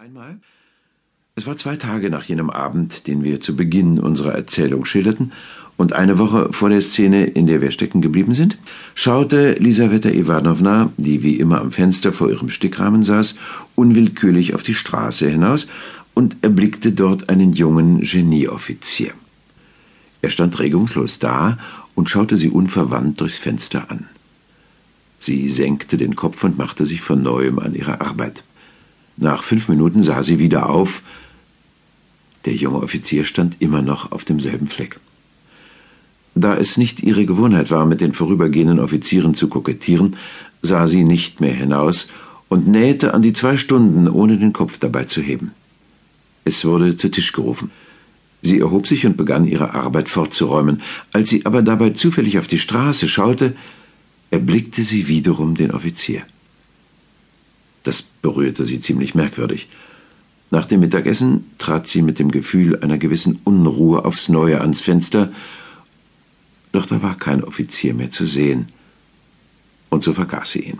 Einmal, es war zwei Tage nach jenem Abend, den wir zu Beginn unserer Erzählung schilderten, und eine Woche vor der Szene, in der wir stecken geblieben sind, schaute Lisaweta Iwanowna, die wie immer am Fenster vor ihrem Stickrahmen saß, unwillkürlich auf die Straße hinaus und erblickte dort einen jungen Genieoffizier. Er stand regungslos da und schaute sie unverwandt durchs Fenster an. Sie senkte den Kopf und machte sich von neuem an ihre Arbeit. Nach fünf Minuten sah sie wieder auf. Der junge Offizier stand immer noch auf demselben Fleck. Da es nicht ihre Gewohnheit war, mit den vorübergehenden Offizieren zu kokettieren, sah sie nicht mehr hinaus und nähte an die zwei Stunden, ohne den Kopf dabei zu heben. Es wurde zu Tisch gerufen. Sie erhob sich und begann ihre Arbeit fortzuräumen. Als sie aber dabei zufällig auf die Straße schaute, erblickte sie wiederum den Offizier. Das berührte sie ziemlich merkwürdig. Nach dem Mittagessen trat sie mit dem Gefühl einer gewissen Unruhe aufs Neue ans Fenster, doch da war kein Offizier mehr zu sehen, und so vergaß sie ihn.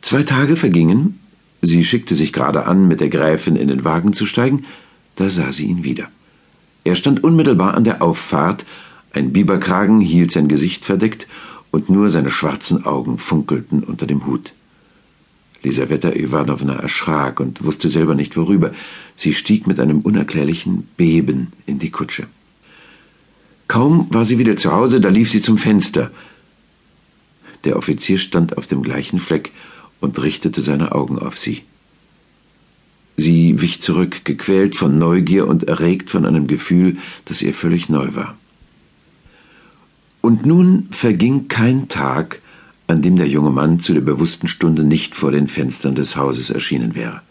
Zwei Tage vergingen, sie schickte sich gerade an, mit der Gräfin in den Wagen zu steigen, da sah sie ihn wieder. Er stand unmittelbar an der Auffahrt, ein Biberkragen hielt sein Gesicht verdeckt, und nur seine schwarzen Augen funkelten unter dem Hut. Lisaweta Iwanowna erschrak und wusste selber nicht worüber. Sie stieg mit einem unerklärlichen Beben in die Kutsche. Kaum war sie wieder zu Hause, da lief sie zum Fenster. Der Offizier stand auf dem gleichen Fleck und richtete seine Augen auf sie. Sie wich zurück, gequält von Neugier und erregt von einem Gefühl, das ihr völlig neu war. Und nun verging kein Tag, an dem der junge Mann zu der bewussten Stunde nicht vor den Fenstern des Hauses erschienen wäre.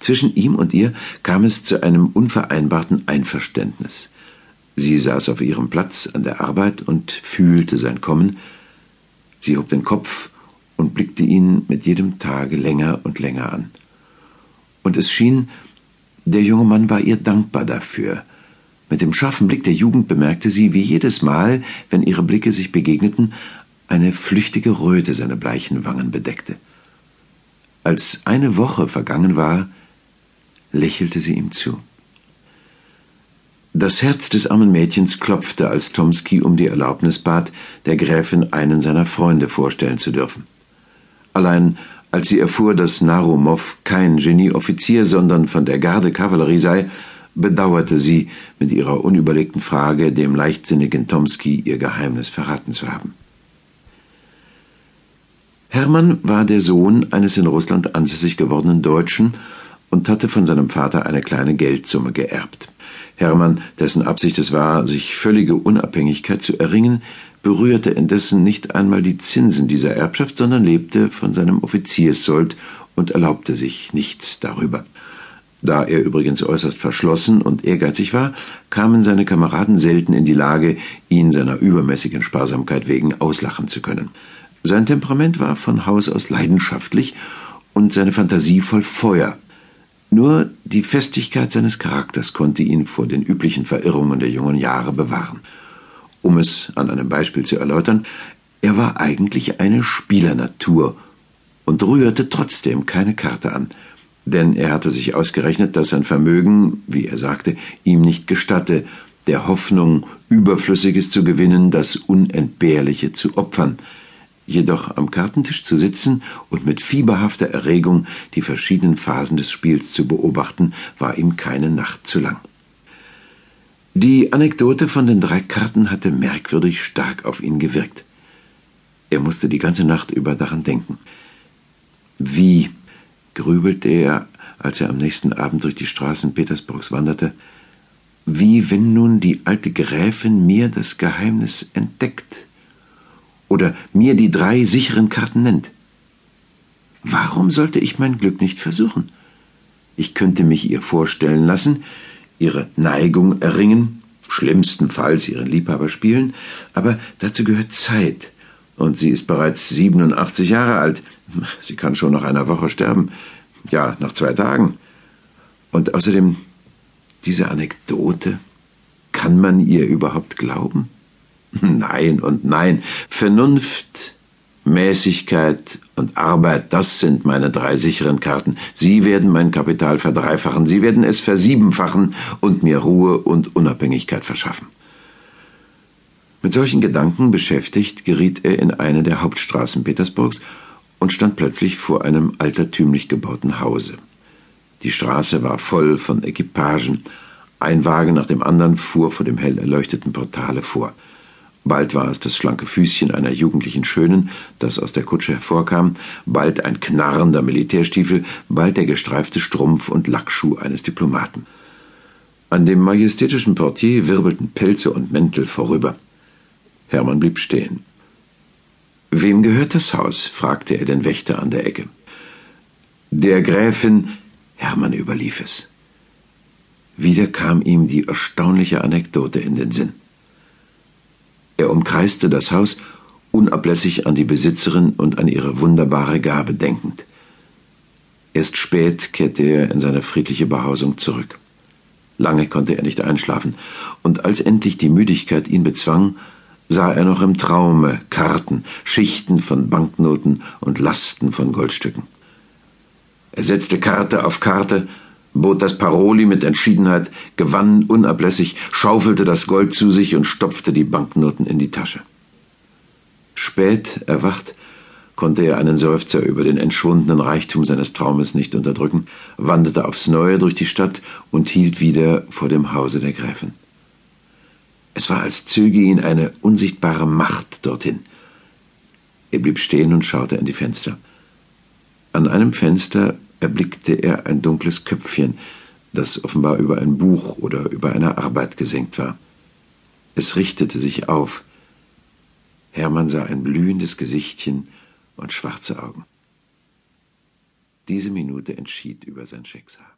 Zwischen ihm und ihr kam es zu einem unvereinbarten Einverständnis. Sie saß auf ihrem Platz an der Arbeit und fühlte sein Kommen. Sie hob den Kopf und blickte ihn mit jedem Tage länger und länger an. Und es schien, der junge Mann war ihr dankbar dafür. Mit dem scharfen Blick der Jugend bemerkte sie, wie jedes Mal, wenn ihre Blicke sich begegneten, eine flüchtige Röte seine bleichen Wangen bedeckte. Als eine Woche vergangen war, lächelte sie ihm zu. Das Herz des armen Mädchens klopfte, als Tomski um die Erlaubnis bat, der Gräfin einen seiner Freunde vorstellen zu dürfen. Allein als sie erfuhr, dass Narumov kein Genieoffizier, sondern von der Gardekavallerie sei, bedauerte sie, mit ihrer unüberlegten Frage dem leichtsinnigen Tomski ihr Geheimnis verraten zu haben. Hermann war der Sohn eines in Russland ansässig gewordenen Deutschen und hatte von seinem Vater eine kleine Geldsumme geerbt. Hermann, dessen Absicht es war, sich völlige Unabhängigkeit zu erringen, berührte indessen nicht einmal die Zinsen dieser Erbschaft, sondern lebte von seinem Offizierssold und erlaubte sich nichts darüber. Da er übrigens äußerst verschlossen und ehrgeizig war, kamen seine Kameraden selten in die Lage, ihn seiner übermäßigen Sparsamkeit wegen auslachen zu können. Sein Temperament war von Haus aus leidenschaftlich und seine Fantasie voll Feuer. Nur die Festigkeit seines Charakters konnte ihn vor den üblichen Verirrungen der jungen Jahre bewahren. Um es an einem Beispiel zu erläutern, er war eigentlich eine Spielernatur und rührte trotzdem keine Karte an, denn er hatte sich ausgerechnet, dass sein Vermögen, wie er sagte, ihm nicht gestatte, der Hoffnung, Überflüssiges zu gewinnen, das Unentbehrliche zu opfern, Jedoch am Kartentisch zu sitzen und mit fieberhafter Erregung die verschiedenen Phasen des Spiels zu beobachten, war ihm keine Nacht zu lang. Die Anekdote von den drei Karten hatte merkwürdig stark auf ihn gewirkt. Er musste die ganze Nacht über daran denken. Wie, grübelte er, als er am nächsten Abend durch die Straßen Petersburgs wanderte, wie wenn nun die alte Gräfin mir das Geheimnis entdeckt oder mir die drei sicheren Karten nennt. Warum sollte ich mein Glück nicht versuchen? Ich könnte mich ihr vorstellen lassen, ihre Neigung erringen, schlimmstenfalls ihren Liebhaber spielen, aber dazu gehört Zeit, und sie ist bereits 87 Jahre alt. Sie kann schon nach einer Woche sterben, ja, nach zwei Tagen. Und außerdem, diese Anekdote, kann man ihr überhaupt glauben? Nein und nein, Vernunft Mäßigkeit und Arbeit, das sind meine drei sicheren Karten. Sie werden mein Kapital verdreifachen, Sie werden es versiebenfachen und mir Ruhe und Unabhängigkeit verschaffen. Mit solchen Gedanken beschäftigt, geriet er in eine der Hauptstraßen Petersburgs und stand plötzlich vor einem altertümlich gebauten Hause. Die Straße war voll von Equipagen, ein Wagen nach dem anderen fuhr vor dem hell erleuchteten Portale vor. Bald war es das schlanke Füßchen einer jugendlichen Schönen, das aus der Kutsche hervorkam, bald ein knarrender Militärstiefel, bald der gestreifte Strumpf und Lackschuh eines Diplomaten. An dem majestätischen Portier wirbelten Pelze und Mäntel vorüber. Hermann blieb stehen. Wem gehört das Haus? fragte er den Wächter an der Ecke. Der Gräfin Hermann überlief es. Wieder kam ihm die erstaunliche Anekdote in den Sinn. Er umkreiste das Haus, unablässig an die Besitzerin und an ihre wunderbare Gabe denkend. Erst spät kehrte er in seine friedliche Behausung zurück. Lange konnte er nicht einschlafen, und als endlich die Müdigkeit ihn bezwang, sah er noch im Traume Karten, Schichten von Banknoten und Lasten von Goldstücken. Er setzte Karte auf Karte, bot das Paroli mit Entschiedenheit, gewann unablässig, schaufelte das Gold zu sich und stopfte die Banknoten in die Tasche. Spät erwacht, konnte er einen Seufzer über den entschwundenen Reichtum seines Traumes nicht unterdrücken, wanderte aufs Neue durch die Stadt und hielt wieder vor dem Hause der Gräfin. Es war, als zöge ihn eine unsichtbare Macht dorthin. Er blieb stehen und schaute an die Fenster. An einem Fenster erblickte er ein dunkles Köpfchen, das offenbar über ein Buch oder über eine Arbeit gesenkt war. Es richtete sich auf. Hermann sah ein blühendes Gesichtchen und schwarze Augen. Diese Minute entschied über sein Schicksal.